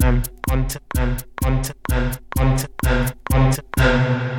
on time, on time, on time, on time, on time.